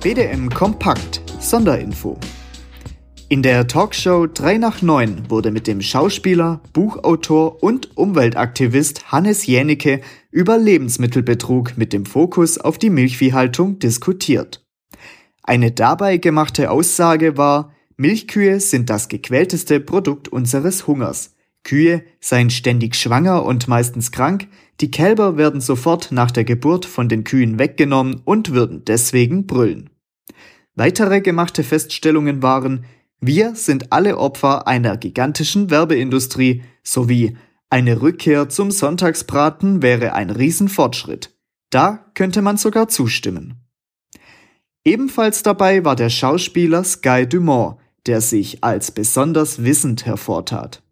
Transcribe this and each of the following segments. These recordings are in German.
BDM Kompakt Sonderinfo. In der Talkshow 3 nach 9 wurde mit dem Schauspieler, Buchautor und Umweltaktivist Hannes Jänicke über Lebensmittelbetrug mit dem Fokus auf die Milchviehhaltung diskutiert. Eine dabei gemachte Aussage war, Milchkühe sind das gequälteste Produkt unseres Hungers. Kühe seien ständig schwanger und meistens krank, die Kälber werden sofort nach der Geburt von den Kühen weggenommen und würden deswegen brüllen. Weitere gemachte Feststellungen waren, wir sind alle Opfer einer gigantischen Werbeindustrie sowie eine Rückkehr zum Sonntagsbraten wäre ein Riesenfortschritt. Da könnte man sogar zustimmen. Ebenfalls dabei war der Schauspieler Sky Dumont, der sich als besonders wissend hervortat.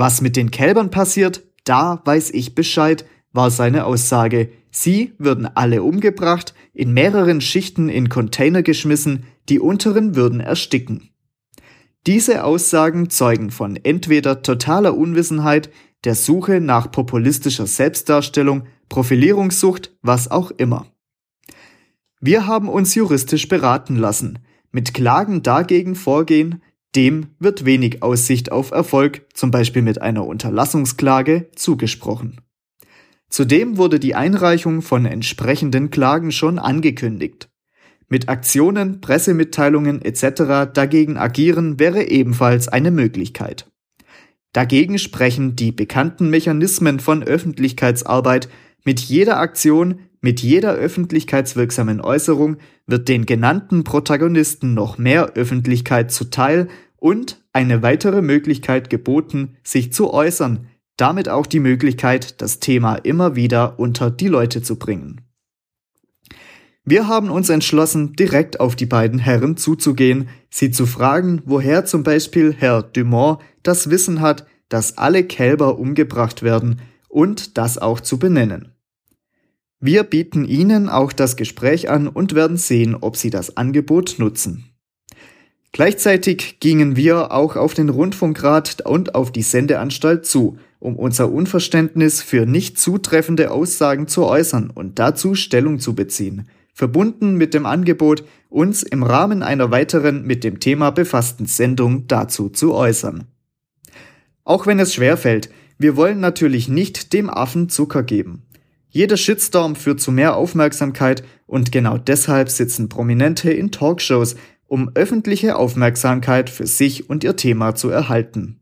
Was mit den Kälbern passiert, da weiß ich Bescheid, war seine Aussage. Sie würden alle umgebracht, in mehreren Schichten in Container geschmissen, die unteren würden ersticken. Diese Aussagen zeugen von entweder totaler Unwissenheit, der Suche nach populistischer Selbstdarstellung, Profilierungssucht, was auch immer. Wir haben uns juristisch beraten lassen. Mit Klagen dagegen vorgehen, dem wird wenig Aussicht auf Erfolg, zum Beispiel mit einer Unterlassungsklage, zugesprochen. Zudem wurde die Einreichung von entsprechenden Klagen schon angekündigt. Mit Aktionen, Pressemitteilungen etc. dagegen agieren wäre ebenfalls eine Möglichkeit. Dagegen sprechen die bekannten Mechanismen von Öffentlichkeitsarbeit. Mit jeder Aktion, mit jeder öffentlichkeitswirksamen Äußerung wird den genannten Protagonisten noch mehr Öffentlichkeit zuteil und eine weitere Möglichkeit geboten, sich zu äußern, damit auch die Möglichkeit, das Thema immer wieder unter die Leute zu bringen. Wir haben uns entschlossen, direkt auf die beiden Herren zuzugehen, sie zu fragen, woher zum Beispiel Herr Dumont das Wissen hat, dass alle Kälber umgebracht werden und das auch zu benennen. Wir bieten Ihnen auch das Gespräch an und werden sehen, ob Sie das Angebot nutzen. Gleichzeitig gingen wir auch auf den Rundfunkrat und auf die Sendeanstalt zu, um unser Unverständnis für nicht zutreffende Aussagen zu äußern und dazu Stellung zu beziehen, verbunden mit dem Angebot, uns im Rahmen einer weiteren mit dem Thema befassten Sendung dazu zu äußern. Auch wenn es schwerfällt, wir wollen natürlich nicht dem Affen Zucker geben. Jeder Shitstorm führt zu mehr Aufmerksamkeit und genau deshalb sitzen Prominente in Talkshows, um öffentliche Aufmerksamkeit für sich und ihr Thema zu erhalten.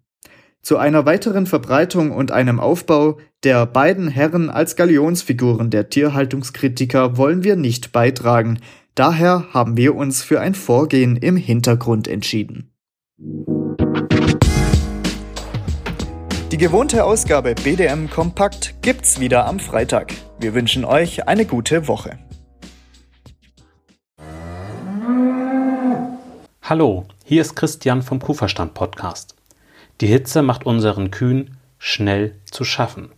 Zu einer weiteren Verbreitung und einem Aufbau der beiden Herren als Galionsfiguren der Tierhaltungskritiker wollen wir nicht beitragen, daher haben wir uns für ein Vorgehen im Hintergrund entschieden. Die gewohnte Ausgabe BDM Kompakt gibt's wieder am Freitag. Wir wünschen euch eine gute Woche. Hallo, hier ist Christian vom Kuhverstand Podcast. Die Hitze macht unseren Kühen schnell zu schaffen.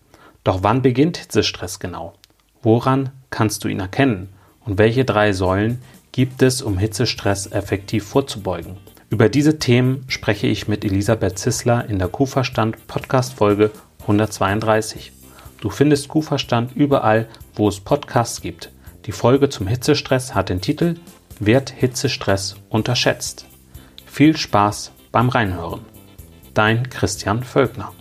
Doch wann beginnt Hitzestress genau? Woran kannst du ihn erkennen? Und welche drei Säulen gibt es, um Hitzestress effektiv vorzubeugen? Über diese Themen spreche ich mit Elisabeth Zissler in der Kuhverstand Podcast Folge 132. Du findest Kuhverstand überall, wo es Podcasts gibt. Die Folge zum Hitzestress hat den Titel wird Hitzestress unterschätzt. Viel Spaß beim Reinhören. Dein Christian Völkner.